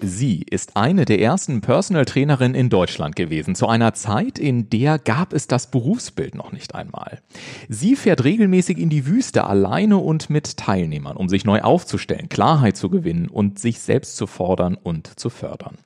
Sie ist eine der ersten Personal Trainerinnen in Deutschland gewesen, zu einer Zeit, in der gab es das Berufsbild noch nicht einmal. Sie fährt regelmäßig in die Wüste alleine und mit Teilnehmern, um sich neu aufzustellen, Klarheit zu gewinnen und sich selbst zu fordern und zu fördern.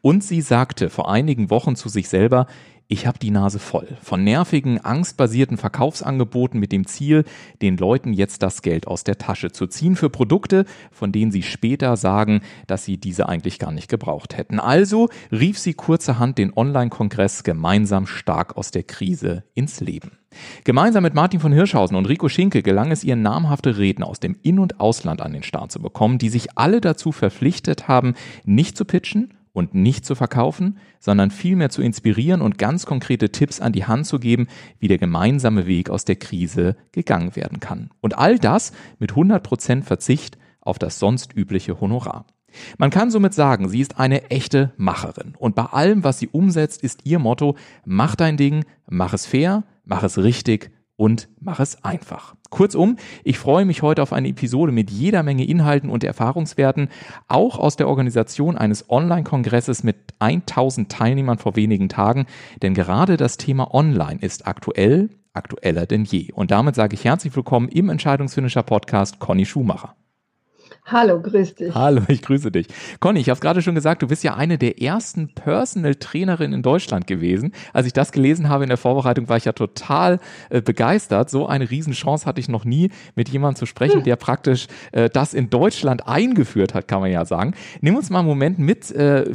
Und sie sagte vor einigen Wochen zu sich selber, ich habe die Nase voll von nervigen, angstbasierten Verkaufsangeboten mit dem Ziel, den Leuten jetzt das Geld aus der Tasche zu ziehen für Produkte, von denen sie später sagen, dass sie diese eigentlich gar nicht gebraucht hätten. Also rief sie kurzerhand den Online-Kongress gemeinsam stark aus der Krise ins Leben. Gemeinsam mit Martin von Hirschhausen und Rico Schinke gelang es ihr, namhafte Redner aus dem In- und Ausland an den Start zu bekommen, die sich alle dazu verpflichtet haben, nicht zu pitchen, und nicht zu verkaufen, sondern vielmehr zu inspirieren und ganz konkrete Tipps an die Hand zu geben, wie der gemeinsame Weg aus der Krise gegangen werden kann. Und all das mit 100% Verzicht auf das sonst übliche Honorar. Man kann somit sagen, sie ist eine echte Macherin. Und bei allem, was sie umsetzt, ist ihr Motto, mach dein Ding, mach es fair, mach es richtig und mach es einfach. Kurzum, ich freue mich heute auf eine Episode mit jeder Menge Inhalten und Erfahrungswerten, auch aus der Organisation eines Online-Kongresses mit 1000 Teilnehmern vor wenigen Tagen, denn gerade das Thema Online ist aktuell, aktueller denn je. Und damit sage ich herzlich willkommen im Entscheidungsfinisher Podcast Conny Schumacher. Hallo, grüß dich. Hallo, ich grüße dich. Conny, ich habe es gerade schon gesagt, du bist ja eine der ersten Personal Trainerinnen in Deutschland gewesen. Als ich das gelesen habe in der Vorbereitung, war ich ja total äh, begeistert. So eine Riesenchance hatte ich noch nie, mit jemandem zu sprechen, hm. der praktisch äh, das in Deutschland eingeführt hat, kann man ja sagen. Nimm uns mal einen Moment mit, äh,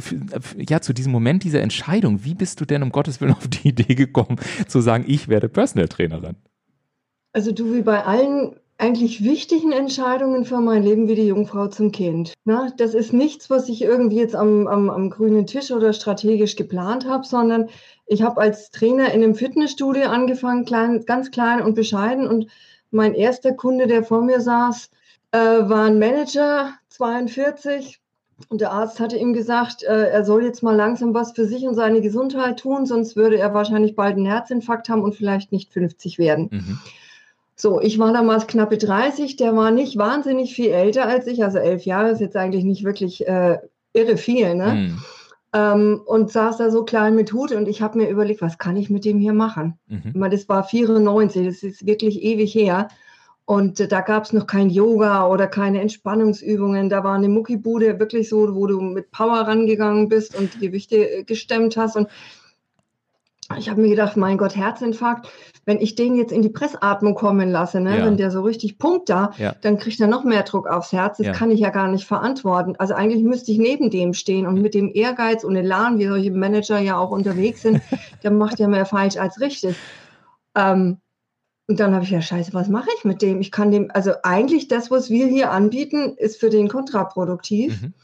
ja, zu diesem Moment dieser Entscheidung. Wie bist du denn um Gottes Willen auf die Idee gekommen, zu sagen, ich werde Personal Trainerin? Also du, wie bei allen eigentlich wichtigen Entscheidungen für mein Leben wie die Jungfrau zum Kind. Na, das ist nichts, was ich irgendwie jetzt am, am, am grünen Tisch oder strategisch geplant habe, sondern ich habe als Trainer in einem Fitnessstudio angefangen, klein, ganz klein und bescheiden. Und mein erster Kunde, der vor mir saß, äh, war ein Manager, 42. Und der Arzt hatte ihm gesagt, äh, er soll jetzt mal langsam was für sich und seine Gesundheit tun, sonst würde er wahrscheinlich bald einen Herzinfarkt haben und vielleicht nicht 50 werden. Mhm. So, ich war damals knappe 30, der war nicht wahnsinnig viel älter als ich, also elf Jahre ist jetzt eigentlich nicht wirklich äh, irre viel, ne? Mhm. Ähm, und saß da so klein mit Hut und ich habe mir überlegt, was kann ich mit dem hier machen? Mhm. Das war 94, das ist wirklich ewig her. Und äh, da gab es noch kein Yoga oder keine Entspannungsübungen. Da war eine Muckibude wirklich so, wo du mit Power rangegangen bist und Gewichte äh, gestemmt hast. Und ich habe mir gedacht, mein Gott, Herzinfarkt, wenn ich den jetzt in die Pressatmung kommen lasse, ne, ja. wenn der so richtig pumpt da, ja. dann kriegt er noch mehr Druck aufs Herz. Das ja. kann ich ja gar nicht verantworten. Also eigentlich müsste ich neben dem stehen und mit dem Ehrgeiz und Elan, wie solche Manager ja auch unterwegs sind, der macht ja mehr falsch als richtig. Ähm, und dann habe ich ja, scheiße, was mache ich mit dem? Ich kann dem, also eigentlich das, was wir hier anbieten, ist für den kontraproduktiv. Mhm.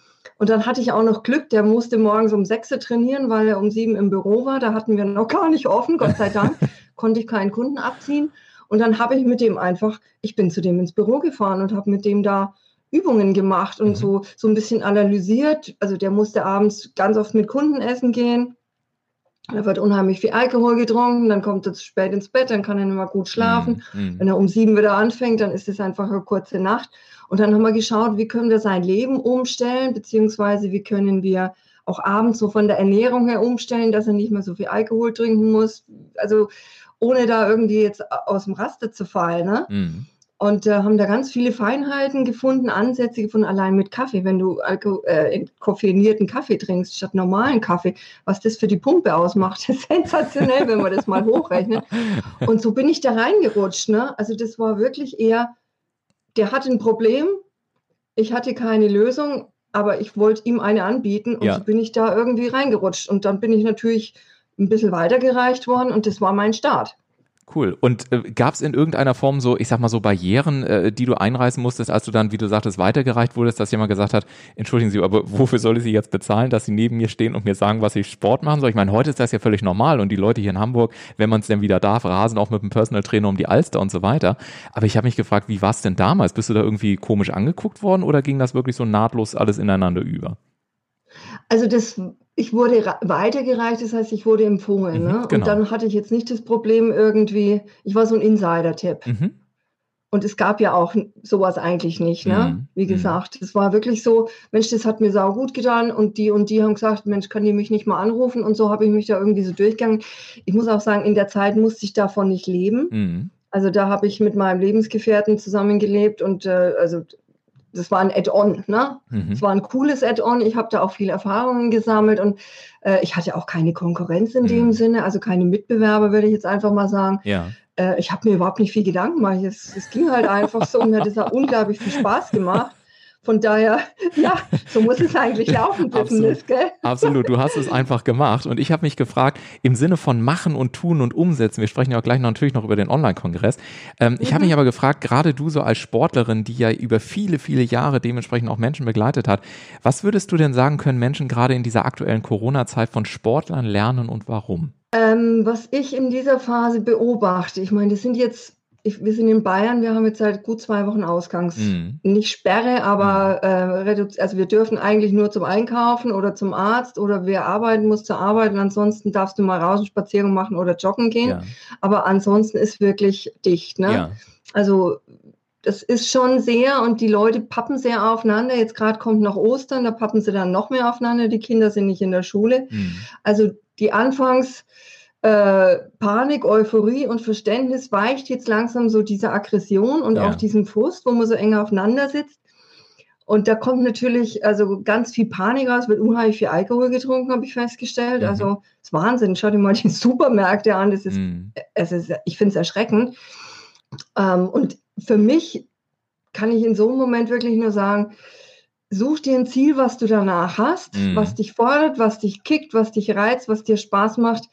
Und dann hatte ich auch noch Glück, der musste morgens um sechs trainieren, weil er um sieben im Büro war. Da hatten wir noch gar nicht offen, Gott sei Dank, konnte ich keinen Kunden abziehen. Und dann habe ich mit dem einfach, ich bin zu dem ins Büro gefahren und habe mit dem da Übungen gemacht und mhm. so, so ein bisschen analysiert. Also der musste abends ganz oft mit Kunden essen gehen. Da wird unheimlich viel Alkohol getrunken, dann kommt er zu spät ins Bett, dann kann er nicht mehr gut schlafen. Mhm. Wenn er um sieben wieder anfängt, dann ist es einfach eine kurze Nacht. Und dann haben wir geschaut, wie können wir sein Leben umstellen, beziehungsweise wie können wir auch abends so von der Ernährung her umstellen, dass er nicht mehr so viel Alkohol trinken muss. Also ohne da irgendwie jetzt aus dem Raster zu fallen. Ne? Mhm. Und äh, haben da ganz viele Feinheiten gefunden, Ansätze gefunden, allein mit Kaffee. Wenn du Alko äh, koffeinierten Kaffee trinkst statt normalen Kaffee, was das für die Pumpe ausmacht, ist sensationell, wenn man das mal hochrechnet. Und so bin ich da reingerutscht. Ne? Also das war wirklich eher der hatte ein Problem, ich hatte keine Lösung, aber ich wollte ihm eine anbieten und ja. so bin ich da irgendwie reingerutscht. Und dann bin ich natürlich ein bisschen weitergereicht worden und das war mein Start. Cool. Und äh, gab es in irgendeiner Form so, ich sag mal so Barrieren, äh, die du einreißen musstest, als du dann, wie du sagtest, weitergereicht wurdest, dass jemand gesagt hat, entschuldigen Sie, aber wofür soll ich Sie jetzt bezahlen, dass Sie neben mir stehen und mir sagen, was ich Sport machen soll? Ich meine, heute ist das ja völlig normal und die Leute hier in Hamburg, wenn man es denn wieder darf, rasen auch mit dem Personal Trainer um die Alster und so weiter. Aber ich habe mich gefragt, wie war es denn damals? Bist du da irgendwie komisch angeguckt worden oder ging das wirklich so nahtlos alles ineinander über? Also das ich wurde weitergereicht, das heißt, ich wurde empfohlen. Mhm, ne? Genau. Und dann hatte ich jetzt nicht das Problem irgendwie, ich war so ein Insider-Tipp. Mhm. Und es gab ja auch sowas eigentlich nicht, ne? Mhm. Wie mhm. gesagt, es war wirklich so, Mensch, das hat mir sau gut getan und die und die haben gesagt, Mensch, kann die mich nicht mal anrufen? Und so habe ich mich da irgendwie so durchgegangen. Ich muss auch sagen, in der Zeit musste ich davon nicht leben. Mhm. Also da habe ich mit meinem Lebensgefährten zusammengelebt und äh, also das war ein Add-on, ne? Mhm. Das war ein cooles Add-on. Ich habe da auch viele Erfahrungen gesammelt und äh, ich hatte auch keine Konkurrenz in mhm. dem Sinne, also keine Mitbewerber, würde ich jetzt einfach mal sagen. Ja. Äh, ich habe mir überhaupt nicht viel Gedanken gemacht. Es, es ging halt einfach so und mir hat das auch unglaublich viel Spaß gemacht. Von daher, ja, so muss es eigentlich laufen, Business, Absolut. gell? Absolut, du hast es einfach gemacht. Und ich habe mich gefragt, im Sinne von machen und tun und umsetzen, wir sprechen ja auch gleich noch, natürlich noch über den Online-Kongress. Ähm, mhm. Ich habe mich aber gefragt, gerade du so als Sportlerin, die ja über viele, viele Jahre dementsprechend auch Menschen begleitet hat, was würdest du denn sagen können, Menschen gerade in dieser aktuellen Corona-Zeit von Sportlern lernen und warum? Ähm, was ich in dieser Phase beobachte, ich meine, das sind jetzt ich, wir sind in Bayern, wir haben jetzt seit gut zwei Wochen Ausgangs. Mhm. Nicht Sperre, aber mhm. äh, also wir dürfen eigentlich nur zum Einkaufen oder zum Arzt oder wer arbeiten muss zur Arbeit und ansonsten darfst du mal raus und Spaziergang machen oder joggen gehen. Ja. Aber ansonsten ist wirklich dicht. Ne? Ja. Also das ist schon sehr und die Leute pappen sehr aufeinander. Jetzt gerade kommt noch Ostern, da pappen sie dann noch mehr aufeinander. Die Kinder sind nicht in der Schule. Mhm. Also die Anfangs äh, Panik, Euphorie und Verständnis weicht jetzt langsam so diese Aggression und ja. auch diesen Frust, wo man so eng aufeinander sitzt. Und da kommt natürlich also ganz viel Panik raus, wird unheimlich viel Alkohol getrunken, habe ich festgestellt. Mhm. Also das ist Wahnsinn. Schau dir mal die Supermärkte an. Das ist, mhm. es ist ich finde es erschreckend. Ähm, und für mich kann ich in so einem Moment wirklich nur sagen, such dir ein Ziel, was du danach hast, mhm. was dich fordert, was dich kickt, was dich reizt, was dir Spaß macht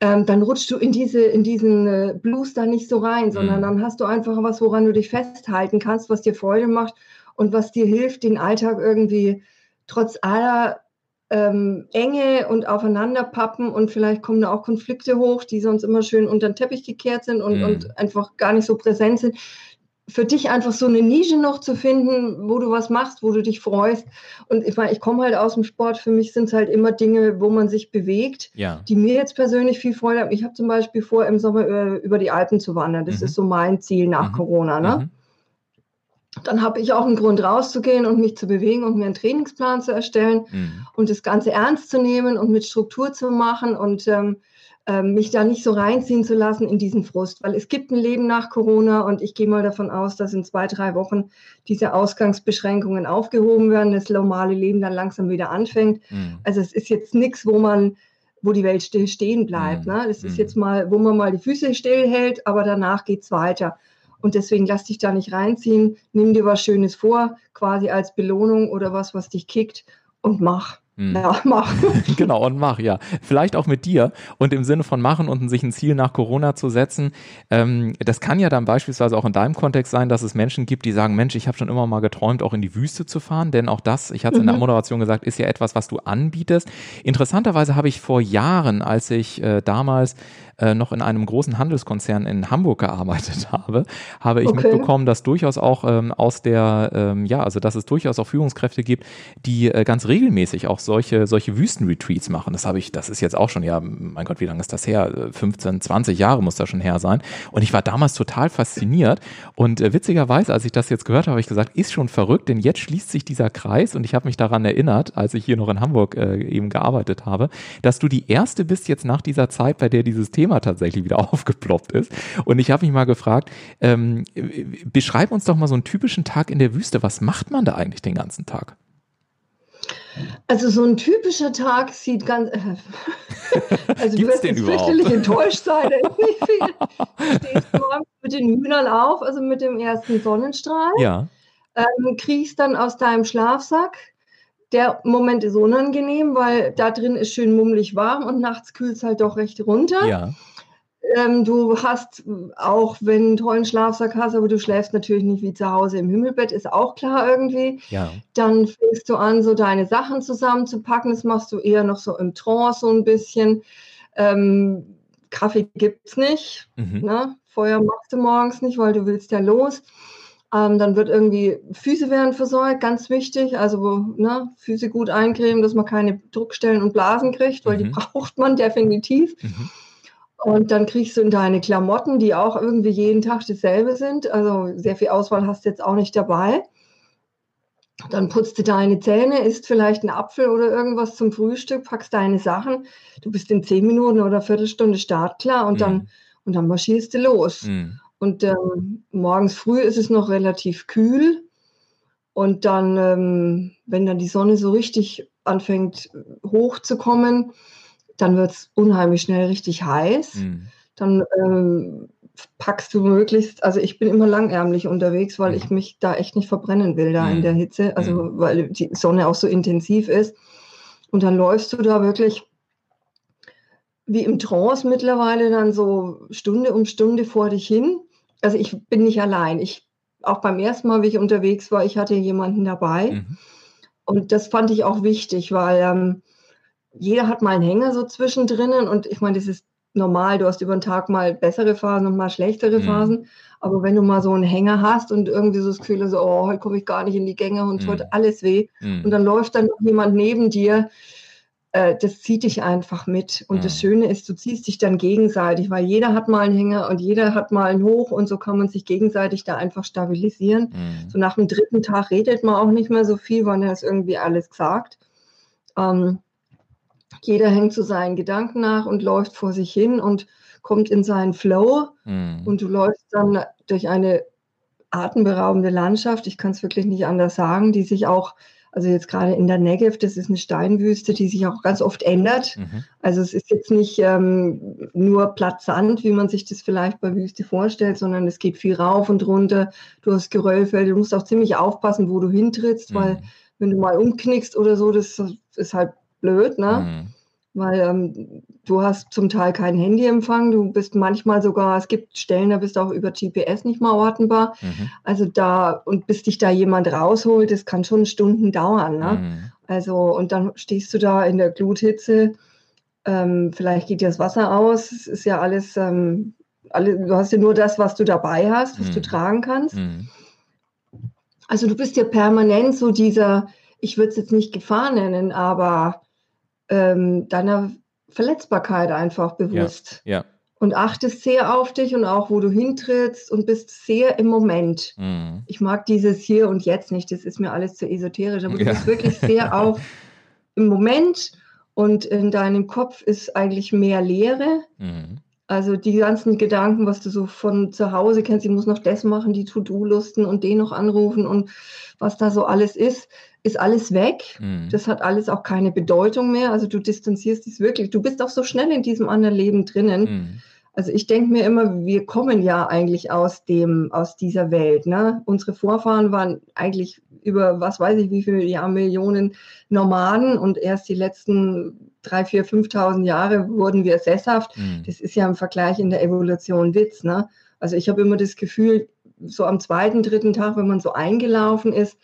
ähm, dann rutschst du in diese, in diesen äh, Blues da nicht so rein, sondern mhm. dann hast du einfach was, woran du dich festhalten kannst, was dir Freude macht und was dir hilft, den Alltag irgendwie trotz aller ähm, Enge und Aufeinanderpappen und vielleicht kommen da auch Konflikte hoch, die sonst immer schön unter den Teppich gekehrt sind und, mhm. und einfach gar nicht so präsent sind, für dich einfach so eine Nische noch zu finden, wo du was machst, wo du dich freust. Und ich meine, ich komme halt aus dem Sport. Für mich sind es halt immer Dinge, wo man sich bewegt, ja. die mir jetzt persönlich viel Freude haben. Ich habe zum Beispiel vor, im Sommer über, über, die Alpen zu wandern. Das mhm. ist so mein Ziel nach mhm. Corona. Ne? Mhm. Dann habe ich auch einen Grund rauszugehen und mich zu bewegen und mir einen Trainingsplan zu erstellen mhm. und das Ganze ernst zu nehmen und mit Struktur zu machen und ähm, ähm, mich da nicht so reinziehen zu lassen in diesen Frust, weil es gibt ein Leben nach Corona und ich gehe mal davon aus, dass in zwei, drei Wochen diese Ausgangsbeschränkungen aufgehoben werden, das normale Leben dann langsam wieder anfängt. Mhm. Also es ist jetzt nichts, wo man wo die Welt still stehen bleibt. Mhm. Ne? Das ist mhm. jetzt mal, wo man mal die Füße stillhält, aber danach geht es weiter. Und deswegen lass dich da nicht reinziehen, nimm dir was Schönes vor, quasi als Belohnung oder was, was dich kickt und mach. Hm. Ja, mach. genau, und mach, ja. Vielleicht auch mit dir und im Sinne von machen und sich ein Ziel nach Corona zu setzen. Ähm, das kann ja dann beispielsweise auch in deinem Kontext sein, dass es Menschen gibt, die sagen, Mensch, ich habe schon immer mal geträumt, auch in die Wüste zu fahren, denn auch das, ich hatte es in der mhm. Moderation gesagt, ist ja etwas, was du anbietest. Interessanterweise habe ich vor Jahren, als ich äh, damals äh, noch in einem großen Handelskonzern in Hamburg gearbeitet habe, habe ich okay. mitbekommen, dass durchaus auch ähm, aus der, ähm, ja, also dass es durchaus auch Führungskräfte gibt, die äh, ganz regelmäßig auch solche, solche Wüstenretreats machen. Das habe ich, das ist jetzt auch schon, ja, mein Gott, wie lange ist das her? 15, äh, 20 Jahre muss das schon her sein. Und ich war damals total fasziniert. Und äh, witzigerweise, als ich das jetzt gehört habe, habe ich gesagt, ist schon verrückt, denn jetzt schließt sich dieser Kreis und ich habe mich daran erinnert, als ich hier noch in Hamburg äh, eben gearbeitet habe, dass du die erste bist jetzt nach dieser Zeit, bei der dieses Thema tatsächlich wieder aufgeploppt ist. Und ich habe mich mal gefragt, ähm, beschreib uns doch mal so einen typischen Tag in der Wüste. Was macht man da eigentlich den ganzen Tag? Also so ein typischer Tag sieht ganz. Äh, also du wirst jetzt fürchterlich enttäuscht sein. Du stehst morgens mit den Hühnern auf, also mit dem ersten Sonnenstrahl. Ja. Ähm, kriegst dann aus deinem Schlafsack, der Moment ist unangenehm, weil da drin ist schön mummelig warm und nachts kühlt es halt doch recht runter. Ja. Ähm, du hast auch, wenn du einen tollen Schlafsack hast, aber du schläfst natürlich nicht wie zu Hause im Himmelbett, ist auch klar irgendwie. Ja. Dann fängst du an, so deine Sachen zusammenzupacken. Das machst du eher noch so im Trance so ein bisschen. Ähm, Kaffee gibt es nicht. Mhm. Ne? Feuer machst du morgens nicht, weil du willst ja los. Ähm, dann wird irgendwie, Füße werden versorgt, ganz wichtig. Also ne, Füße gut eincremen, dass man keine Druckstellen und Blasen kriegt, weil die Mhm. braucht man definitiv. Mhm. Und dann kriegst du in deine Klamotten, die auch irgendwie jeden Tag dasselbe sind. Also sehr viel Auswahl hast du jetzt auch nicht dabei. Dann putzt du deine Zähne, isst vielleicht einen Apfel oder irgendwas zum Frühstück, packst deine Sachen. Du bist in zehn Minuten oder Viertelstunde startklar und, Mhm. dann, und dann marschierst du los. Mhm. Und ähm, morgens früh ist es noch relativ kühl. Und dann, ähm, wenn dann die Sonne so richtig anfängt hochzukommen, dann wird es unheimlich schnell richtig heiß. Mhm. Dann ähm, packst du möglichst, also ich bin immer langärmlich unterwegs, weil Mhm. ich mich da echt nicht verbrennen will, da Mhm. in der Hitze, also Mhm. weil die Sonne auch so intensiv ist. Und dann läufst du da wirklich wie im Trance mittlerweile dann so Stunde um Stunde vor dich hin. Also ich bin nicht allein. Ich, auch beim ersten Mal, wie ich unterwegs war, ich hatte jemanden dabei. Mhm. Und das fand ich auch wichtig, weil ähm, jeder hat mal einen Hänger so zwischendrin. Und ich meine, das ist normal. Du hast über den Tag mal bessere Phasen und mal schlechtere Mhm. Phasen. Aber wenn du mal so einen Hänger hast und irgendwie so das Gefühl hast, oh, heute komme ich gar nicht in die Gänge und Mhm. tut alles weh. Mhm. Und dann läuft dann noch jemand neben dir. Äh, das zieht dich einfach mit. Und das Mhm. Schöne ist, du ziehst dich dann gegenseitig, weil jeder hat mal einen Hänger und jeder hat mal einen Hoch und so kann man sich gegenseitig da einfach stabilisieren. Mhm. So nach dem dritten Tag redet man auch nicht mehr so viel, weil er ist irgendwie alles gesagt. Ähm, jeder hängt zu seinen Gedanken nach und läuft vor sich hin und kommt in seinen Flow. Mhm. Und du läufst dann durch eine atemberaubende Landschaft, ich kann es wirklich nicht anders sagen, die sich auch, also jetzt gerade in der Negev, das ist eine Steinwüste, die sich auch ganz oft ändert. Mhm. Also es ist jetzt nicht ähm, nur Sand, wie man sich das vielleicht bei Wüste vorstellt, sondern es geht viel rauf und runter. Du hast Geröllfelder, du musst auch ziemlich aufpassen, wo du hintrittst, weil Mhm. wenn du mal umknickst oder so, das ist halt blöd, ne? Mhm. Weil ähm, du hast zum Teil keinen Handyempfang, du bist manchmal sogar, es gibt Stellen, da bist du auch über GPS nicht mal ortenbar. Mhm. Also da, und bis dich da jemand rausholt, das kann schon Stunden dauern. Ne? Mhm. Also, und dann stehst du da in der Gluthitze, ähm, vielleicht geht dir das Wasser aus, es ist ja alles, ähm, alle, du hast ja nur das, was du dabei hast, was du Mhm. tragen kannst. Mhm. Also du bist ja permanent so dieser, ich würde es jetzt nicht Gefahr nennen, aber ähm, deiner Verletzbarkeit einfach bewusst. Ja. Und achtest sehr auf dich und auch, wo du hintrittst und bist sehr im Moment. Mhm. Ich mag dieses Hier und Jetzt nicht, das ist mir alles zu esoterisch, aber du Ja. bist wirklich sehr auch im Moment und in deinem Kopf ist eigentlich mehr Leere. Mhm. Also die ganzen Gedanken, was du so von zu Hause kennst, ich muss noch das machen, die To-Do-Listen und den noch anrufen und was da so alles ist, ist alles weg. Mhm. Das hat alles auch keine Bedeutung mehr. Also du distanzierst dich wirklich. Du bist auch so schnell in diesem anderen Leben drinnen. Mhm. Also ich denke mir immer, wir kommen ja eigentlich aus dem, aus dieser Welt. Ne? Unsere Vorfahren waren eigentlich über was weiß ich wie viele Jahr, Millionen Nomaden und erst die letzten drei, vier, 5.000 Jahre wurden wir sesshaft. Mhm. Das ist ja im Vergleich in der Evolution Witz. Ne? Also ich habe immer das Gefühl, so am zweiten, dritten Tag, wenn man so eingelaufen ist,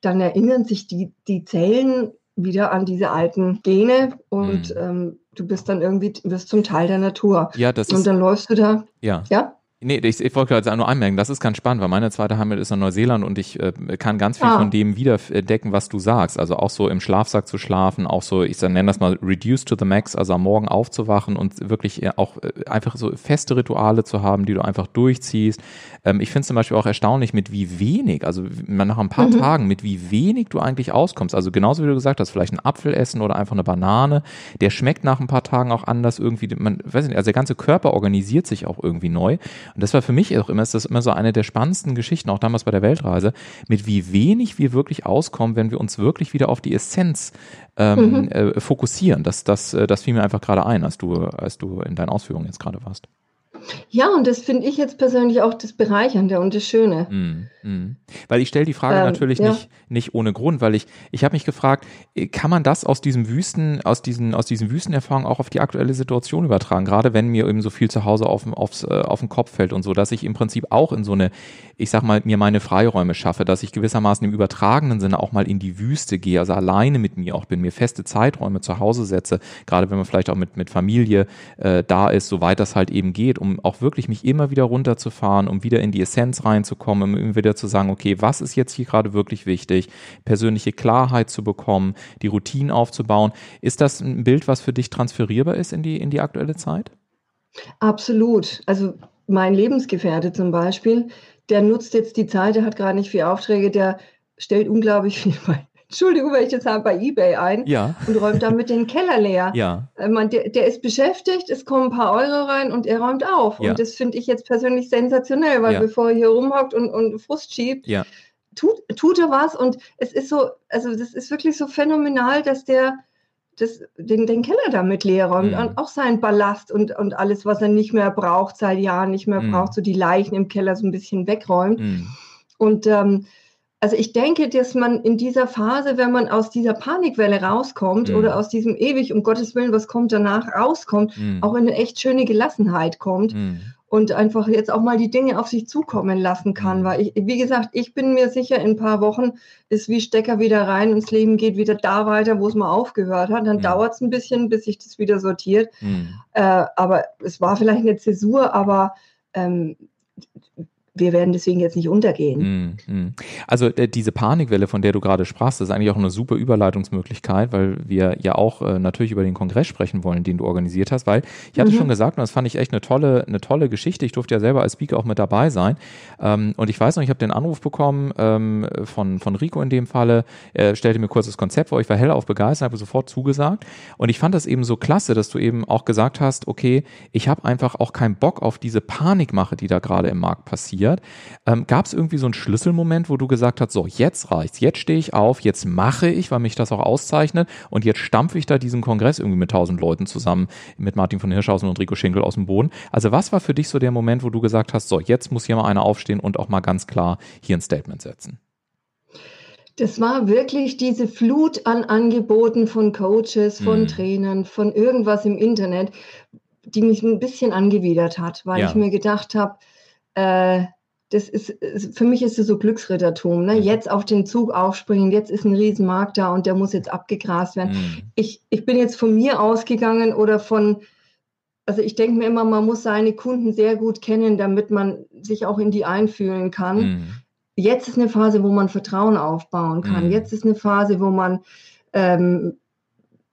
dann erinnern sich die, die Zellen wieder an diese alten Gene und Mhm. ähm, du bist dann irgendwie, wirst zum Teil der Natur. Ja, das Und ist, dann läufst du da, ja. ja? Nee, ich, ich wollte gerade nur anmerken, das ist ganz spannend, weil meine zweite Heimat ist in Neuseeland und ich äh, kann ganz viel Ah. von dem wiederentdecken, was du sagst. Also auch so im Schlafsack zu schlafen, auch so, ich nenne das mal reduce to the max, also am Morgen aufzuwachen und wirklich äh, auch äh, einfach so feste Rituale zu haben, die du einfach durchziehst. Ähm, ich finde es zum Beispiel auch erstaunlich, mit wie wenig, also nach ein paar Mhm. Tagen, mit wie wenig du eigentlich auskommst. Also genauso wie du gesagt hast, vielleicht einen Apfel essen oder einfach eine Banane, der schmeckt nach ein paar Tagen auch anders irgendwie. Man weiß nicht, also der ganze Körper organisiert sich auch irgendwie neu. Und das war für mich auch immer, ist das immer so eine der spannendsten Geschichten, auch damals bei der Weltreise, mit wie wenig wir wirklich auskommen, wenn wir uns wirklich wieder auf die Essenz ähm, Mhm. äh, fokussieren. Das, das, äh, das fiel mir einfach gerade ein, als du, als du in deinen Ausführungen jetzt gerade warst. Ja, und das finde ich jetzt persönlich auch das Bereichernde und das Schöne. Mm, mm. Weil ich stelle die Frage ähm, natürlich ja. nicht, nicht ohne Grund, weil ich, ich habe mich gefragt, äh, kann man das aus diesem Wüsten, aus diesen, aus diesen Wüstenerfahrungen auch auf die aktuelle Situation übertragen? Gerade wenn mir eben so viel zu Hause auf, aufs, äh, auf den Kopf fällt und so, dass ich im Prinzip auch in so eine, ich sag mal, mir meine Freiräume schaffe, dass ich gewissermaßen im übertragenen Sinne auch mal in die Wüste gehe, also alleine mit mir auch bin, mir feste Zeiträume zu Hause setze, gerade wenn man vielleicht auch mit, mit Familie äh, da ist, soweit das halt eben geht, um auch wirklich mich immer wieder runterzufahren, um wieder in die Essenz reinzukommen, um immer wieder zu sagen, okay, was ist jetzt hier gerade wirklich wichtig, persönliche Klarheit zu bekommen, die Routinen aufzubauen. Ist das ein Bild, was für dich transferierbar ist in die, in die aktuelle Zeit? Absolut. Also mein Lebensgefährte zum Beispiel, der nutzt jetzt die Zeit, der hat gerade nicht viel Aufträge, der stellt unglaublich viel bei Entschuldigung, wenn ich das sage, bei eBay ein ja. und räumt damit den Keller leer. Ja. Äh, man, der, der, ist beschäftigt, es kommen ein paar Euro rein und er räumt auf. Ja. Und das finde ich jetzt persönlich sensationell, weil bevor er hier rumhockt und, und Frust schiebt, tut, tut er was. Und es ist so, also das ist wirklich so phänomenal, dass der das, den, den Keller damit leer räumt mhm. und auch seinen Ballast und, und alles, was er nicht mehr braucht, seit Jahren nicht mehr mhm. braucht, so die Leichen im Keller so ein bisschen wegräumt. Mhm. Und ähm, also ich denke, dass man in dieser Phase, wenn man aus dieser Panikwelle rauskommt mhm. oder aus diesem ewig, um Gottes Willen, was kommt danach, rauskommt, mhm. auch in eine echt schöne Gelassenheit kommt mhm. und einfach jetzt auch mal die Dinge auf sich zukommen lassen kann. Mhm. Weil ich, wie gesagt, ich bin mir sicher, in ein paar Wochen ist wie Stecker wieder rein und das Leben geht wieder da weiter, wo es mal aufgehört hat. Dann mhm. dauert es ein bisschen, bis sich das wieder sortiert. Mhm. Äh, aber es war vielleicht eine Zäsur, aber ähm, wir werden deswegen jetzt nicht untergehen. Mm, mm. Also äh, diese Panikwelle, von der du gerade sprachst, ist eigentlich auch eine super Überleitungsmöglichkeit, weil wir ja auch äh, natürlich über den Kongress sprechen wollen, den du organisiert hast, weil ich hatte mhm. schon gesagt, und das fand ich echt eine tolle, eine tolle Geschichte. Ich durfte ja selber als Speaker auch mit dabei sein. Ähm, und ich weiß noch, ich habe den Anruf bekommen ähm, von, von Rico in dem Falle. Er stellte mir kurz das Konzept vor, ich war hellauf begeistert, habe sofort zugesagt. Und ich fand das eben so klasse, dass du eben auch gesagt hast, okay, ich habe einfach auch keinen Bock auf diese Panikmache, die da gerade im Markt passiert passiert. Ähm, Gab es irgendwie so einen Schlüsselmoment, wo du gesagt hast, so jetzt reicht's, jetzt stehe ich auf, jetzt mache ich, weil mich das auch auszeichnet und jetzt stampfe ich da diesen Kongress irgendwie mit tausend Leuten zusammen, mit Martin von Hirschhausen und Rico Schinkel aus dem Boden. Also was war für dich so der Moment, wo du gesagt hast, so jetzt muss hier mal einer aufstehen und auch mal ganz klar hier ein Statement setzen? Das war wirklich diese Flut an Angeboten von Coaches, von mm. Trainern, von irgendwas im Internet, die mich ein bisschen angewidert hat, weil ja. ich mir gedacht habe, äh, das ist, für mich ist es so Glücksrittertum. Ne? Mhm. Jetzt auf den Zug aufspringen, jetzt ist ein Riesenmarkt da und der muss jetzt abgegrast werden. Mhm. Ich, ich bin jetzt von mir ausgegangen oder von, also ich denke mir immer, man muss seine Kunden sehr gut kennen, damit man sich auch in die einfühlen kann. Mhm. Jetzt ist eine Phase, wo man Vertrauen aufbauen kann. Mhm. Jetzt ist eine Phase, wo man ähm,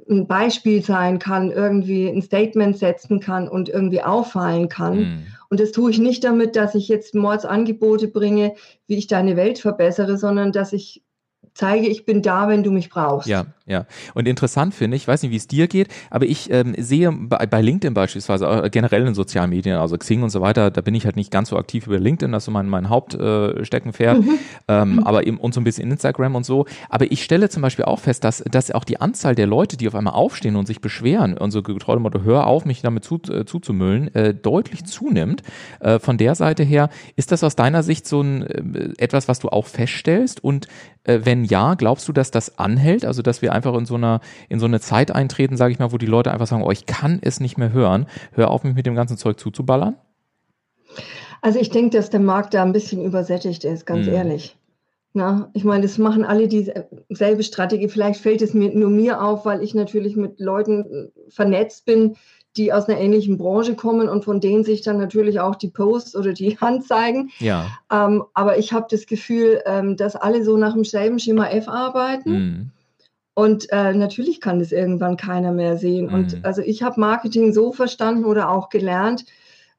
ein Beispiel sein kann, irgendwie ein Statement setzen kann und irgendwie auffallen kann. Und das tue ich nicht damit, dass ich jetzt Mordsangebote bringe, wie ich deine Welt verbessere, sondern dass ich zeige, ich bin da, wenn du mich brauchst. Ja, ja. Und interessant finde ich, ich weiß nicht, wie es dir geht, aber ich ähm, sehe bei, bei LinkedIn beispielsweise, äh, generell in sozialen Medien, also Xing und so weiter, da bin ich halt nicht ganz so aktiv über LinkedIn, das ist so mein, mein Hauptsteckenpferd, äh, mhm. ähm, mhm. aber eben und so ein bisschen Instagram und so. Aber ich stelle zum Beispiel auch fest, dass, dass auch die Anzahl der Leute, die auf einmal aufstehen und sich beschweren und so getreu Motto, hör auf, mich damit zu, äh, zuzumüllen, äh, deutlich zunimmt. Äh, von der Seite her, ist das aus deiner Sicht so ein etwas, was du auch feststellst? Und äh, wenn ja, glaubst du, dass das anhält? Also, dass wir einfach in so einer, in so eine Zeit eintreten, sage ich mal, wo die Leute einfach sagen, oh, ich kann es nicht mehr hören. Hör auf, mich mit dem ganzen Zeug zuzuballern? Also ich denke, dass der Markt da ein bisschen übersättigt ist, ganz hm. ehrlich. Na, ich meine, das machen alle dieselbe Strategie. Vielleicht fällt es mir nur mir auf, weil ich natürlich mit Leuten vernetzt bin, die aus einer ähnlichen Branche kommen und von denen sich dann natürlich auch die Posts oder die Hand zeigen. Ja. Ähm, aber ich habe das Gefühl, ähm, dass alle so nach demselben Schema F arbeiten. Mhm. Und äh, natürlich kann das irgendwann keiner mehr sehen. Mhm. Und also ich habe Marketing so verstanden oder auch gelernt,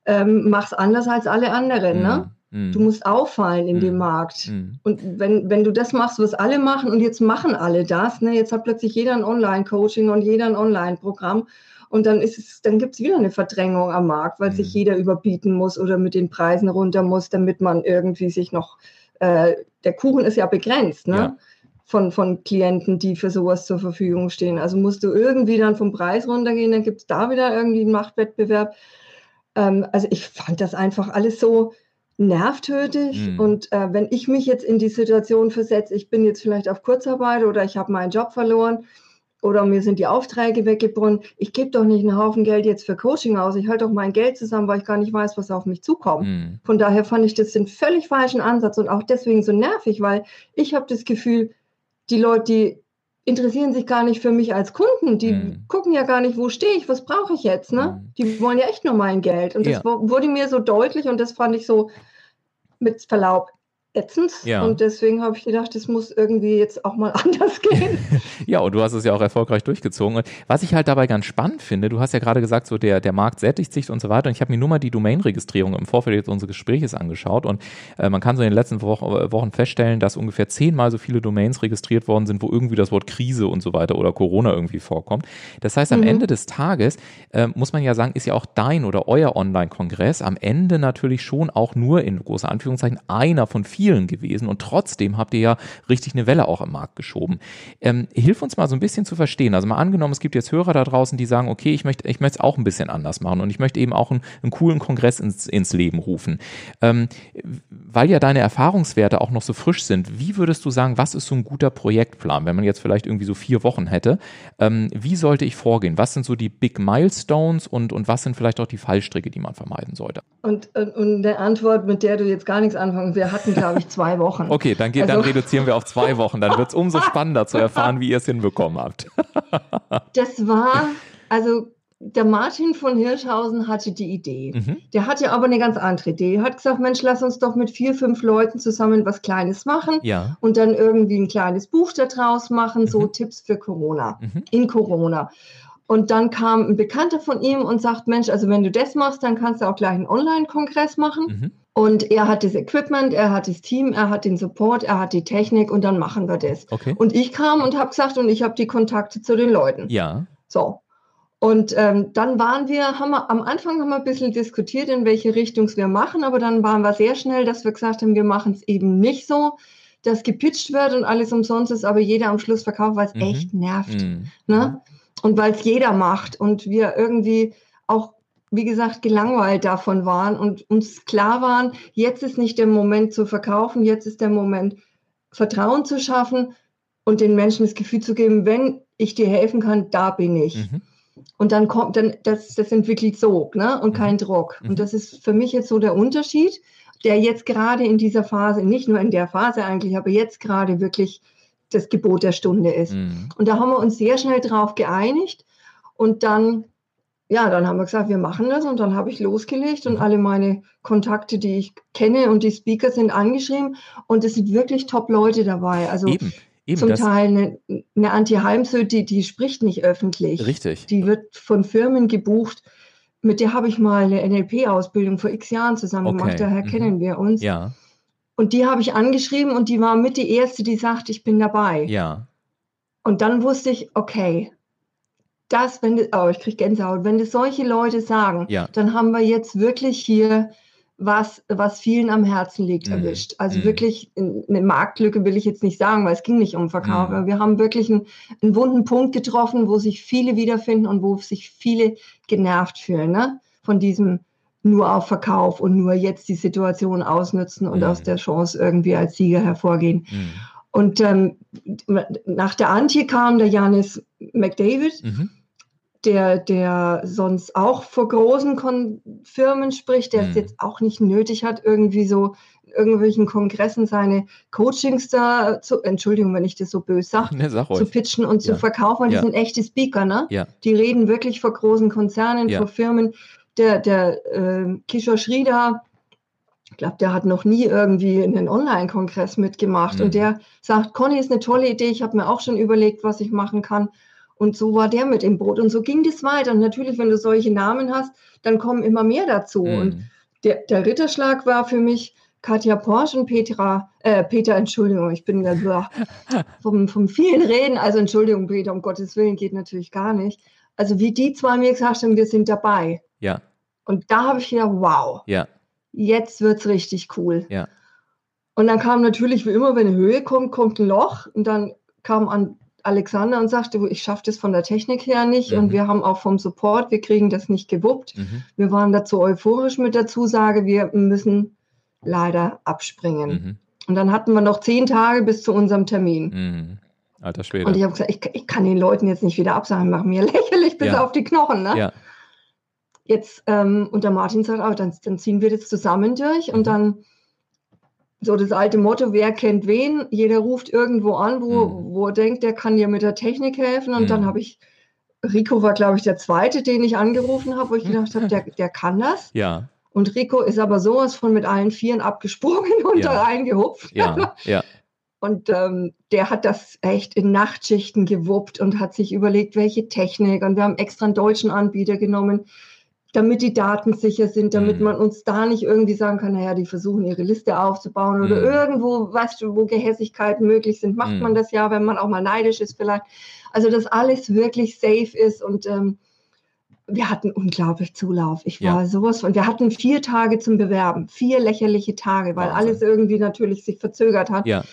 ähm, mach's anders als alle anderen. Ne? Mhm. Ne? Du musst auffallen in mm. dem Markt. Mm. Und wenn, wenn du das machst, was alle machen, und jetzt machen alle das, ne, jetzt hat plötzlich jeder ein Online-Coaching und jeder ein Online-Programm. Und dann ist es, dann gibt es wieder eine Verdrängung am Markt, weil mhm. sich jeder überbieten muss oder mit den Preisen runter muss, damit man irgendwie sich noch, äh, der Kuchen ist ja begrenzt, ne? Ja. Von, von Klienten, die für sowas zur Verfügung stehen. Also musst du irgendwie dann vom Preis runtergehen, dann gibt es da wieder irgendwie einen Machtwettbewerb. ähm, also ich fand das einfach alles so nervtötig. Mhm. Und äh, wenn ich mich jetzt in die Situation versetze, ich bin jetzt vielleicht auf Kurzarbeit oder ich habe meinen Job verloren oder mir sind die Aufträge weggebrochen, ich gebe doch nicht einen Haufen Geld jetzt für Coaching aus. Ich halte doch mein Geld zusammen, weil ich gar nicht weiß, was auf mich zukommt. Mhm. Von daher fand ich das den völlig falschen Ansatz und auch deswegen so nervig, weil ich habe das Gefühl, die Leute, die interessieren sich gar nicht für mich als Kunden. Die Mhm. gucken ja gar nicht, wo stehe ich, was brauche ich jetzt. Ne? Mhm. Die wollen ja echt nur mein Geld. Und das Ja. wurde mir so deutlich und das fand ich so mit Verlaub ätzend. Ja. Und deswegen habe ich gedacht, das muss irgendwie jetzt auch mal anders gehen. Ja, und du hast es ja auch erfolgreich durchgezogen. Und was ich halt dabei ganz spannend finde, du hast ja gerade gesagt, so der, der Markt sättigt sich und so weiter. Und ich habe mir nur mal die Domain-Registrierung im Vorfeld jetzt unseres Gespräches angeschaut. Und äh, man kann so in den letzten Wochen, äh, Wochen feststellen, dass ungefähr zehnmal so viele Domains registriert worden sind, wo irgendwie das Wort Krise und so weiter oder Corona irgendwie vorkommt. Das heißt, am Mhm. Ende des Tages äh, muss man ja sagen, ist ja auch dein oder euer Online-Kongress am Ende natürlich schon auch nur in große Anführungszeichen einer von vielen gewesen. Und trotzdem habt ihr ja richtig eine Welle auch im Markt geschoben. Ähm, hilf uns mal so ein bisschen zu verstehen. Also mal angenommen, es gibt jetzt Hörer da draußen, die sagen, okay, ich möchte ich möchte es auch ein bisschen anders machen und ich möchte eben auch einen, einen coolen Kongress ins, ins Leben rufen. Ähm, weil ja deine Erfahrungswerte auch noch so frisch sind, wie würdest du sagen, was ist so ein guter Projektplan, wenn man jetzt vielleicht irgendwie so vier Wochen hätte? Ähm, wie sollte ich vorgehen? Was sind so die Big Milestones und, und was sind vielleicht auch die Fallstricke, die man vermeiden sollte? Und, und, und eine Antwort, mit der du jetzt gar nichts anfangen, wir hatten, glaube ich, zwei Wochen. Okay, dann, geht, dann Also- reduzieren wir auf zwei Wochen. Dann wird es umso spannender zu erfahren, wie ihr es hinbekommen habt. Das war, also der Martin von Hirschhausen hatte die Idee. Mhm. Der hatte aber eine ganz andere Idee. Er hat gesagt, Mensch, lass uns doch mit vier, fünf Leuten zusammen was Kleines machen Ja. und dann irgendwie ein kleines Buch daraus machen, so Mhm. Tipps für Corona, Mhm. in Corona. Und dann kam ein Bekannter von ihm und sagt, Mensch, also wenn du das machst, dann kannst du auch gleich einen Online-Kongress machen. Und er hat das Equipment, er hat das Team, er hat den Support, er hat die Technik und dann machen wir das. Okay. Und ich kam und habe gesagt, und ich habe die Kontakte zu den Leuten. Ja. So. Und ähm, dann waren wir, haben wir, am Anfang haben wir ein bisschen diskutiert, in welche Richtung wir machen, aber dann waren wir sehr schnell, dass wir gesagt haben, wir machen es eben nicht so, dass gepitcht wird und alles umsonst ist, aber jeder am Schluss verkauft, weil es Mhm. echt nervt. Mhm. Ne? Und weil es jeder macht und wir irgendwie wie gesagt, gelangweilt davon waren und uns klar waren, jetzt ist nicht der Moment zu verkaufen, jetzt ist der Moment, Vertrauen zu schaffen und den Menschen das Gefühl zu geben, wenn ich dir helfen kann, da bin ich. Mhm. Und dann kommt dann, das, das entwickelt Sog ne? und kein Druck. Mhm. Und das ist für mich jetzt so der Unterschied, der jetzt gerade in dieser Phase, nicht nur in der Phase eigentlich, aber jetzt gerade wirklich das Gebot der Stunde ist. Mhm. Und da haben wir uns sehr schnell drauf geeinigt. Und dann, ja, dann haben wir gesagt, wir machen das. Und dann habe ich losgelegt und Mhm. alle meine Kontakte, die ich kenne und die Speaker sind angeschrieben. Und es sind wirklich Top-Leute dabei. Also Eben. Eben. zum Teil eine, eine Antje Heimsö, die, die spricht nicht öffentlich. Richtig. Die wird von Firmen gebucht. Mit der habe ich mal eine NLP-Ausbildung vor x Jahren zusammen Okay, gemacht. Daher mhm. kennen wir uns. Ja. Und die habe ich angeschrieben und die war mit die erste, die sagt, ich bin dabei. Ja. Und dann wusste ich, okay, das, wenn das, oh, ich kriege Gänsehaut, wenn das solche Leute sagen, Ja. dann haben wir jetzt wirklich hier was, was vielen am Herzen liegt, Mhm. erwischt. Also Mhm. wirklich eine Marktlücke will ich jetzt nicht sagen, weil es ging nicht um Verkauf. Mhm. Aber wir haben wirklich einen, einen wunden Punkt getroffen, wo sich viele wiederfinden und wo sich viele genervt fühlen, ne? Von diesem nur auf Verkauf und nur jetzt die Situation ausnutzen und Mhm. aus der Chance irgendwie als Sieger hervorgehen. Mhm. Und ähm, nach der Antje kam der Janis McDavid, Mhm. Der, der sonst auch vor großen Kon Firmen spricht, der Mhm. es jetzt auch nicht nötig hat, irgendwie so in irgendwelchen Kongressen seine Coachings da zu, Entschuldigung, wenn ich das so böse sage, Ne, sag zu pitchen und Ja. zu verkaufen. Und Ja. die sind echte Speaker, ne? Ja. Die reden wirklich vor großen Konzernen, vor Firmen. Der, der äh, Kishore Sridhar, ich glaube, der hat noch nie irgendwie einen Online-Kongress mitgemacht. Mhm. Und der sagt, Conny ist eine tolle Idee, ich habe mir auch schon überlegt, was ich machen kann. Und so war der mit im Boot. Und so ging das weiter. Und natürlich, wenn du solche Namen hast, dann kommen immer mehr dazu. Und Mhm. der, der Ritterschlag war für mich Katja Porsche und Petra, äh, Peter, Entschuldigung, ich bin ja boah, vom, vom vielen Reden, also Entschuldigung, Peter, um Gottes Willen geht natürlich gar nicht. Also wie die zwei mir gesagt haben, wir sind dabei. Ja. Und da habe ich gedacht, wow, Ja. jetzt wird es richtig cool. Ja. Und dann kam natürlich, wie immer, wenn eine Höhe kommt, kommt ein Loch. Und dann kam an, Alexander und sagte, ich schaffe das von der Technik her nicht mhm. und wir haben auch vom Support, wir kriegen das nicht gewuppt. Mhm. Wir waren dazu euphorisch mit der Zusage, wir müssen leider abspringen. Mhm. Und dann hatten wir noch zehn Tage bis zu unserem Termin. Mhm. Alter Schwede. Und ich habe gesagt, ich, ich, kann den Leuten jetzt nicht wieder absagen, machen mir lächerlich bis ja. auf die Knochen. Ne? Ja. Jetzt, ähm, und der Martin sagt, oh, dann, dann ziehen wir das zusammen durch und mhm. dann so das alte Motto, wer kennt wen? Jeder ruft irgendwo an, wo, mhm. wo er denkt, der kann dir mit der Technik helfen. Und mhm. dann habe ich, Rico war, glaube ich, der zweite, den ich angerufen habe, wo ich gedacht habe, der, der kann das. Ja. Und Rico ist aber sowas von mit allen Vieren abgesprungen und ja. da reingehupft. Ja, ja. Und ähm, der hat das echt in Nachtschichten gewuppt und hat sich überlegt, welche Technik. Und wir haben extra einen deutschen Anbieter genommen, damit die Daten sicher sind, damit mhm. man uns da nicht irgendwie sagen kann, naja, die versuchen ihre Liste aufzubauen oder mhm. irgendwo, weißt du, wo Gehässigkeiten möglich sind, macht mhm. man das ja, wenn man auch mal neidisch ist vielleicht. Also, dass alles wirklich safe ist und ähm, wir hatten unglaublich Zulauf. Ich war ja. sowas von, wir hatten vier Tage zum Bewerben, vier lächerliche Tage, weil Wahnsinn. alles irgendwie natürlich sich verzögert hat. Ja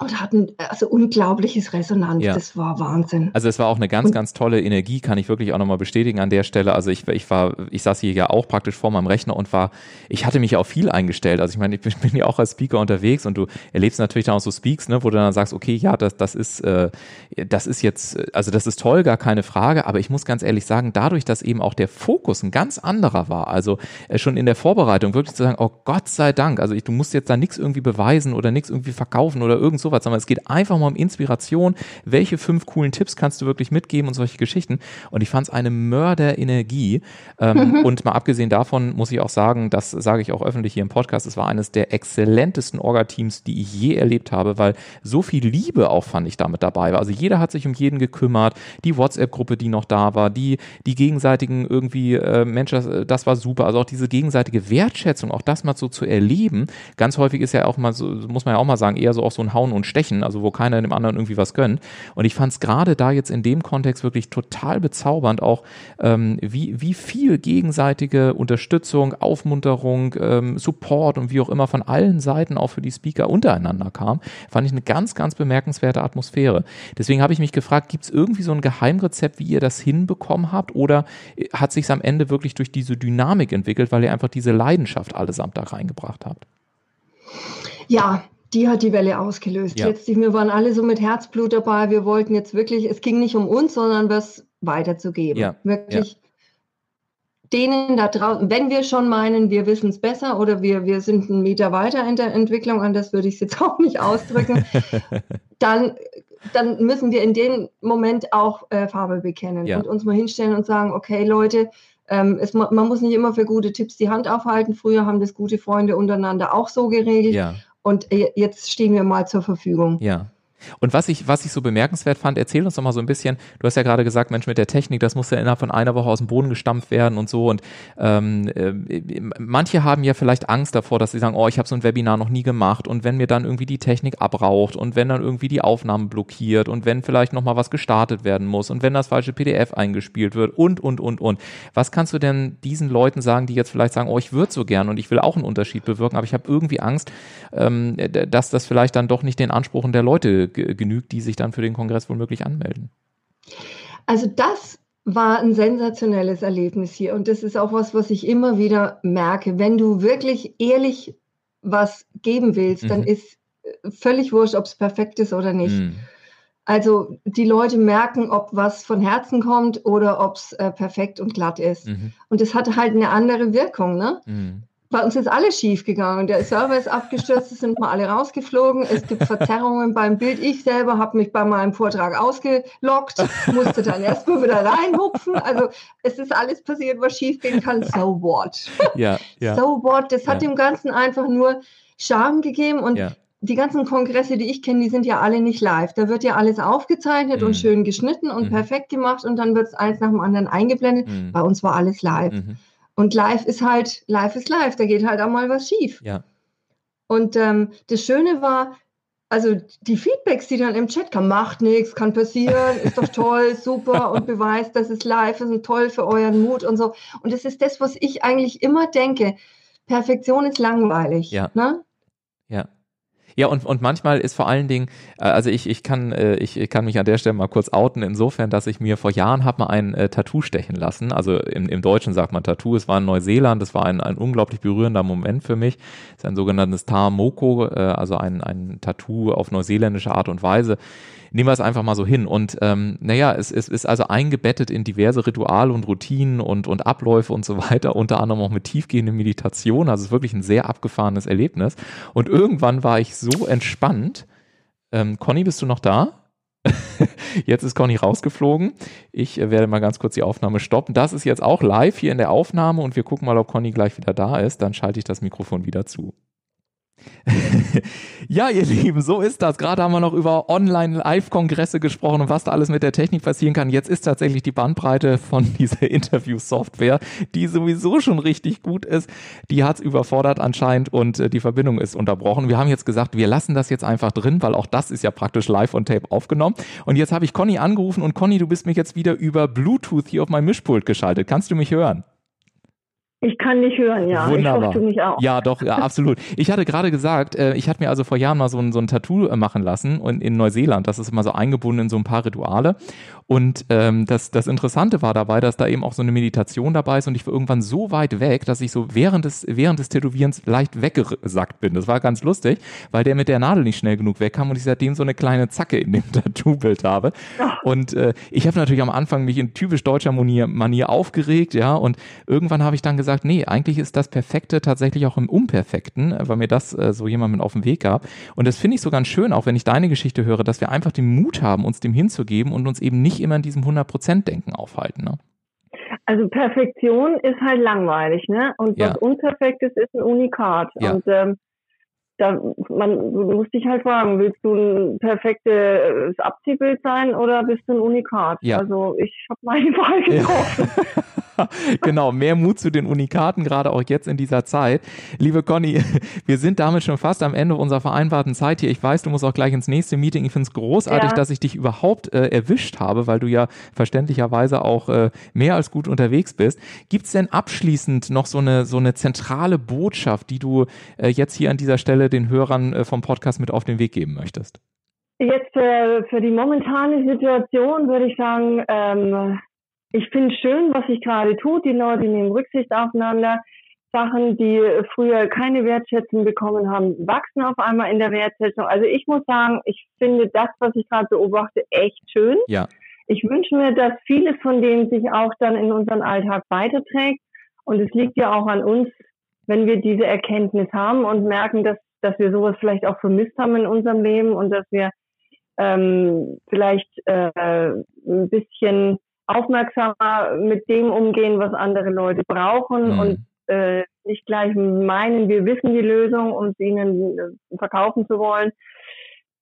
und hatten also unglaubliches Resonanz. Ja. Das war Wahnsinn. Also es war auch eine ganz, ganz tolle Energie, kann ich wirklich auch nochmal bestätigen an der Stelle. Also ich, ich war, ich saß hier ja auch praktisch vor meinem Rechner und war, ich hatte mich auf viel eingestellt. Also ich meine, ich bin, bin ja auch als Speaker unterwegs und du erlebst natürlich dann auch so Speaks, ne, wo du dann sagst, okay, ja, das, das ist, äh, das ist jetzt, also das ist toll, gar keine Frage. Aber ich muss ganz ehrlich sagen, dadurch, dass eben auch der Fokus ein ganz anderer war, also äh, schon in der Vorbereitung wirklich zu sagen, oh Gott sei Dank, also ich, du musst jetzt da nichts irgendwie beweisen oder nichts irgendwie verkaufen oder irgend so sowas, sondern es geht einfach mal um Inspiration. Welche fünf coolen Tipps kannst du wirklich mitgeben und solche Geschichten? Und ich fand es eine Mörderenergie. Ähm, mhm. Und mal abgesehen davon muss ich auch sagen, das sage ich auch öffentlich hier im Podcast, es war eines der exzellentesten Orga-Teams, die ich je erlebt habe, weil so viel Liebe auch fand ich damit dabei war. Also jeder hat sich um jeden gekümmert, die WhatsApp-Gruppe, die noch da war, die, die gegenseitigen irgendwie, äh, Mensch, das, das war super. Also auch diese gegenseitige Wertschätzung, auch das mal so zu erleben. Ganz häufig ist ja auch mal so, muss man ja auch mal sagen, eher so auch so ein Hauen und Stechen, also wo keiner dem anderen irgendwie was gönnt. Und ich fand es gerade da jetzt in dem Kontext wirklich total bezaubernd, auch ähm, wie, wie viel gegenseitige Unterstützung, Aufmunterung, ähm, Support und wie auch immer von allen Seiten auch für die Speaker untereinander kam, fand ich eine ganz, ganz bemerkenswerte Atmosphäre. Deswegen habe ich mich gefragt, gibt es irgendwie so ein Geheimrezept, wie ihr das hinbekommen habt oder hat sich am Ende wirklich durch diese Dynamik entwickelt, weil ihr einfach diese Leidenschaft allesamt da reingebracht habt? Ja, die hat die Welle ausgelöst. Ja. Letztlich, wir waren alle so mit Herzblut dabei. Wir wollten jetzt wirklich, es ging nicht um uns, sondern was weiterzugeben. Ja. Wirklich ja. denen da draußen, wenn wir schon meinen, wir wissen es besser oder wir, wir sind einen Meter weiter in der Entwicklung, anders würde ich es jetzt auch nicht ausdrücken, dann, dann müssen wir in dem Moment auch äh, Farbe bekennen und uns mal hinstellen und sagen, okay, Leute, ähm, es, man muss nicht immer für gute Tipps die Hand aufhalten. Früher haben das gute Freunde untereinander auch so geregelt. Ja. Und äh, jetzt stehen wir mal zur Verfügung. Ja. Und was ich, was ich so bemerkenswert fand, erzähl uns doch mal so ein bisschen, du hast ja gerade gesagt, Mensch, mit der Technik, das muss ja innerhalb von einer Woche aus dem Boden gestampft werden und so. Und ähm, äh, manche haben ja vielleicht Angst davor, dass sie sagen, oh, ich habe so ein Webinar noch nie gemacht und wenn mir dann irgendwie die Technik abraucht und wenn dann irgendwie die Aufnahmen blockiert und wenn vielleicht nochmal was gestartet werden muss und wenn das falsche PDF eingespielt wird und, und, und, und. Was kannst du denn diesen Leuten sagen, die jetzt vielleicht sagen, oh, ich würde so gern und ich will auch einen Unterschied bewirken, aber ich habe irgendwie Angst, ähm, dass das vielleicht dann doch nicht den Ansprüchen der Leute genügt, die sich dann für den Kongress womöglich anmelden. Also das war ein sensationelles Erlebnis hier und das ist auch was, was ich immer wieder merke. Wenn du wirklich ehrlich was geben willst, mhm. dann ist völlig wurscht, ob es perfekt ist oder nicht. Mhm. Also die Leute merken, ob was von Herzen kommt oder ob es äh, perfekt und glatt ist. Mhm. Und das hat halt eine andere Wirkung. Ne? Mhm. Bei uns ist alles schief gegangen. Der Server ist abgestürzt, es sind mal alle rausgeflogen. Es gibt Verzerrungen beim Bild. Ich selber habe mich bei meinem Vortrag ausgelockt, musste dann erstmal wieder reinhupfen. Also es ist alles passiert, was schief gehen kann. So what? Ja, ja. So what? Das hat ja. dem Ganzen einfach nur Charme gegeben und ja. Die ganzen Kongresse, die ich kenne, die sind ja alle nicht live. Da wird ja alles aufgezeichnet mhm. und schön geschnitten und mhm. perfekt gemacht und dann wird es eins nach dem anderen eingeblendet. Mhm. Bei uns war alles live. Und live ist halt, live ist live, da geht halt auch mal was schief. Ja. Und ähm, das Schöne war, also die Feedbacks, die dann im Chat kamen, macht nichts, kann passieren, ist doch toll, super und beweist, dass es live ist und toll für euren Mut und so. Und das ist das, was ich eigentlich immer denke. Perfektion ist langweilig. Ja. Ne? Ja. Ja, und, und manchmal ist vor allen Dingen, äh, also ich, ich, kann, äh, ich, ich kann mich an der Stelle mal kurz outen, insofern, dass ich mir vor Jahren habe mal ein äh, Tattoo stechen lassen. Also im, im Deutschen sagt man Tattoo, es war in Neuseeland, das war ein, ein unglaublich berührender Moment für mich. Es ist ein sogenanntes Tamoko, also ein, ein Tattoo auf neuseeländische Art und Weise nehmen wir es einfach mal so hin. Und ähm, naja, es, es ist also eingebettet in diverse Rituale und Routinen und, und Abläufe und so weiter, unter anderem auch mit tiefgehender Meditation. Also es ist wirklich ein sehr abgefahrenes Erlebnis. Und irgendwann war ich so entspannt. Ähm, Conny, bist du noch da? jetzt ist Conny rausgeflogen. Ich äh, werde mal ganz kurz die Aufnahme stoppen. Das ist jetzt auch live hier in der Aufnahme und wir gucken mal, ob Conny gleich wieder da ist. Dann schalte ich das Mikrofon wieder zu. ja, ihr Lieben, so ist das. Gerade haben wir noch über Online-Live-Kongresse gesprochen und was da alles mit der Technik passieren kann. Jetzt ist tatsächlich die Bandbreite von dieser Interview-Software, die sowieso schon richtig gut ist, die hat es überfordert anscheinend und äh, die Verbindung ist unterbrochen. Wir haben jetzt gesagt, wir lassen das jetzt einfach drin, weil auch das ist ja praktisch live on Tape aufgenommen. Und jetzt habe ich Conny angerufen und Conny, du bist mich jetzt wieder über Bluetooth hier auf mein Mischpult geschaltet. Kannst du mich hören? Ich kann dich hören, ja. Wunderbar. Ich hoffe, du mich auch. Ja, doch, ja, absolut. Ich hatte gerade gesagt, äh, ich hatte mir also vor Jahren mal so ein, so ein Tattoo äh, machen lassen und in Neuseeland. Das ist immer so eingebunden in so ein paar Rituale. Und ähm, das, das Interessante war dabei, dass da eben auch so eine Meditation dabei ist und ich war irgendwann so weit weg, dass ich so während des, während des Tätowierens leicht weggesackt bin. Das war ganz lustig, weil der mit der Nadel nicht schnell genug wegkam und ich seitdem so eine kleine Zacke in dem Tattoo-Bild habe. Und äh, ich habe natürlich am Anfang mich in typisch deutscher Manier, Manier aufgeregt, ja, und irgendwann habe ich dann gesagt, nee, eigentlich ist das Perfekte tatsächlich auch im Unperfekten, weil mir das äh, so jemand mit auf den Weg gab. Und das finde ich so ganz schön, auch wenn ich deine Geschichte höre, dass wir einfach den Mut haben, uns dem hinzugeben und uns eben nicht immer in diesem 100%-Denken aufhalten. Ne? Also Perfektion ist halt langweilig, ne? Und ja. was Unperfektes ist ein Unikat. Ja. Und ähm, da, man du musst dich halt fragen, willst du ein perfektes Abziehbild sein oder bist du ein Unikat? Ja. Also ich habe meine Wahl getroffen. Genau, mehr Mut zu den Unikaten, gerade auch jetzt in dieser Zeit. Liebe Conny, wir sind damit schon fast am Ende unserer vereinbarten Zeit hier. Ich weiß, du musst auch gleich ins nächste Meeting. Ich finde es großartig, ja. dass ich dich überhaupt äh, erwischt habe, weil du ja verständlicherweise auch äh, mehr als gut unterwegs bist. Gibt es denn abschließend noch so eine, so eine zentrale Botschaft, die du äh, jetzt hier an dieser Stelle den Hörern äh, vom Podcast mit auf den Weg geben möchtest? Jetzt äh, für die momentane Situation würde ich sagen, ähm, ich finde es schön, was sich gerade tut. Die Leute nehmen Rücksicht aufeinander. Sachen, die früher keine Wertschätzung bekommen haben, wachsen auf einmal in der Wertschätzung. Also ich muss sagen, ich finde das, was ich gerade beobachte, echt schön. Ja. Ich wünsche mir, dass vieles von dem sich auch dann in unseren Alltag weiterträgt. Und es liegt ja auch an uns, wenn wir diese Erkenntnis haben und merken, dass dass wir sowas vielleicht auch vermisst haben in unserem Leben und dass wir ähm, vielleicht äh, ein bisschen aufmerksamer mit dem umgehen, was andere Leute brauchen mhm. und äh, nicht gleich meinen, wir wissen die Lösung, um sie ihnen äh, verkaufen zu wollen.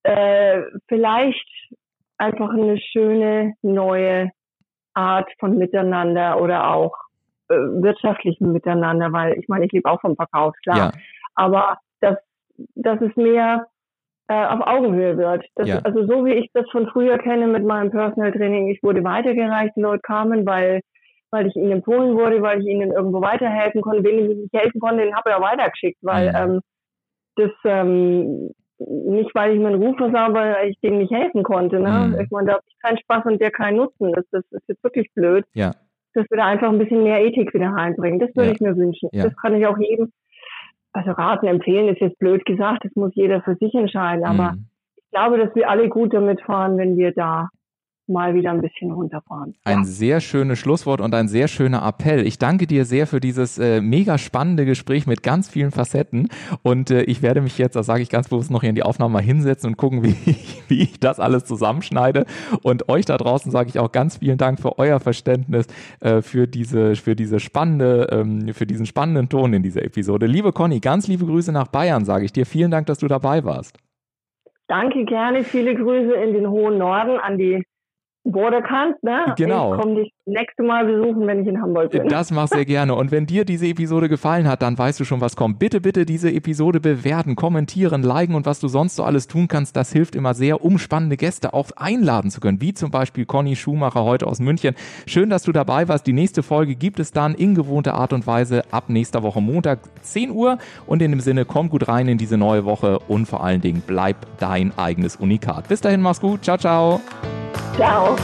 Äh, vielleicht einfach eine schöne neue Art von Miteinander oder auch äh, wirtschaftlichen Miteinander, weil ich meine, ich lebe auch vom Verkauf, klar. Ja. Aber dass dass es mehr äh, auf Augenhöhe wird. Das, ja. Also so wie ich das von früher kenne mit meinem Personal Training, ich wurde weitergereicht, die Leute kamen, weil weil ich ihnen empfohlen wurde, weil ich ihnen irgendwo weiterhelfen konnte. Wen ich nicht helfen konnte, den habe ich auch weitergeschickt, weil mhm. ähm, das ähm, nicht, weil ich meinen Ruf versau, weil ich denen nicht helfen konnte. Ne? Mhm. Ich meine, da habe ich keinen Spaß und der keinen Nutzen. Das, das ist jetzt wirklich blöd. Ja. Dass wir da einfach ein bisschen mehr Ethik wieder reinbringen. Das würde ja. ich mir wünschen. Ja. Das kann ich auch jedem also raten, empfehlen ist jetzt blöd gesagt, das muss jeder für sich entscheiden, aber mhm. ich glaube, dass wir alle gut damit fahren, wenn wir da mal wieder ein bisschen runterfahren. Ein ja. sehr schönes Schlusswort und ein sehr schöner Appell. Ich danke dir sehr für dieses äh, mega spannende Gespräch mit ganz vielen Facetten und äh, ich werde mich jetzt, das sage ich ganz bewusst, noch hier in die Aufnahme mal hinsetzen und gucken, wie ich, wie ich das alles zusammenschneide und euch da draußen sage ich auch ganz vielen Dank für euer Verständnis äh, für diese für diese spannende ähm, für diesen spannenden Ton in dieser Episode. Liebe Conny, ganz liebe Grüße nach Bayern, sage ich dir. Vielen Dank, dass du dabei warst. Danke gerne. Viele Grüße in den hohen Norden an die du kannst, ne? Genau. Ich komme dich nächste Mal besuchen, wenn ich in Hamburg bin. Das mach sehr gerne. Und wenn dir diese Episode gefallen hat, dann weißt du schon, was kommt. Bitte, bitte diese Episode bewerten, kommentieren, liken und was du sonst so alles tun kannst. Das hilft immer sehr, um spannende Gäste auch einladen zu können, wie zum Beispiel Conny Schumacher heute aus München. Schön, dass du dabei warst. Die nächste Folge gibt es dann in gewohnter Art und Weise ab nächster Woche Montag 10 Uhr. Und in dem Sinne, komm gut rein in diese neue Woche und vor allen Dingen bleib dein eigenes Unikat. Bis dahin, mach's gut. Ciao, ciao. Ciao.